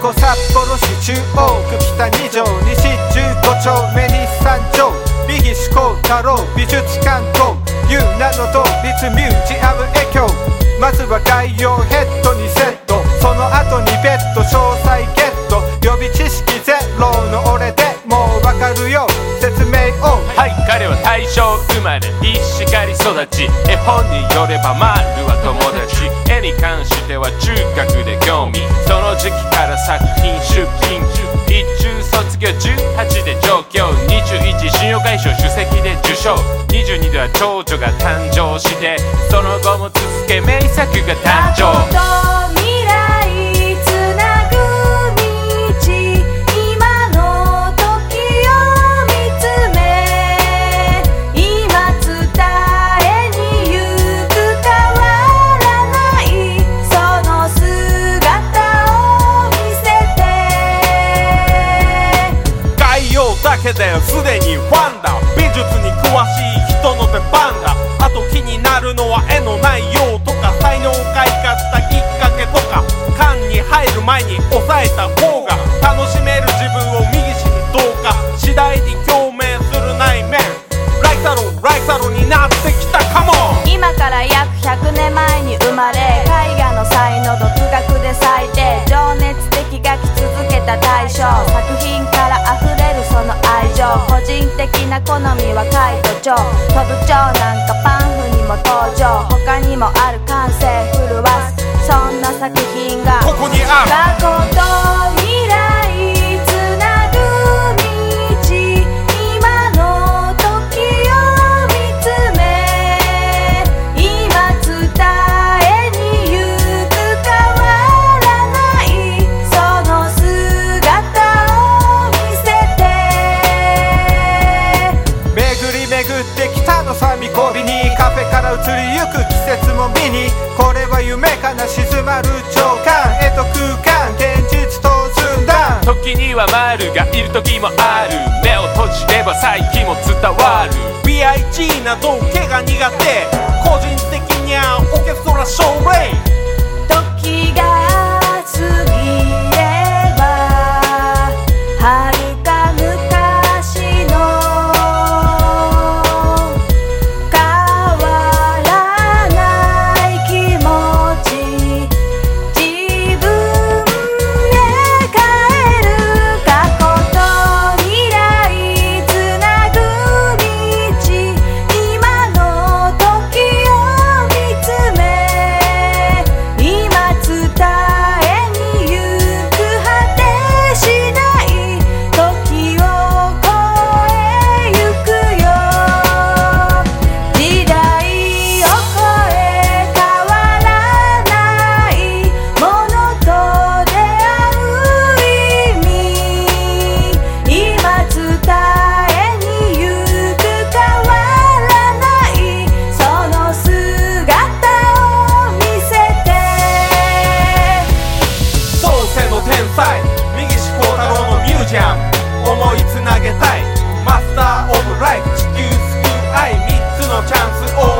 札幌市中央区北2条西15丁目日産町美技思考太郎美術館という名の通りミュージアムエキョまずは概要ヘッドにセットその後にベッド詳細ゲット予備知識ゼロの俺でもうわかるよ説明をはい彼は大正生まれ石狩育ち絵本によればマルは友達に関しては中学で興味その時期から作品出品一中卒業18で上京21信用会賞首席で受賞。22では長女が誕生してその後も続け名作が誕生。けですでにファンだ。美術に詳しい人の出番だ。あと気になるのは絵の内容とか才能人的な好みはカイト蝶飛ぶ蝶なんかパンフにも登場。他にもある感性震わす。そんな作品が。ここにあるって北の三見込みにカフェから移りゆく季節も見にこれは夢かな静まる長官絵と空間現実と寸断。時には丸がいる時もある。目を閉じれば再起も伝わる。BIG な造形が苦手。個人唱支歌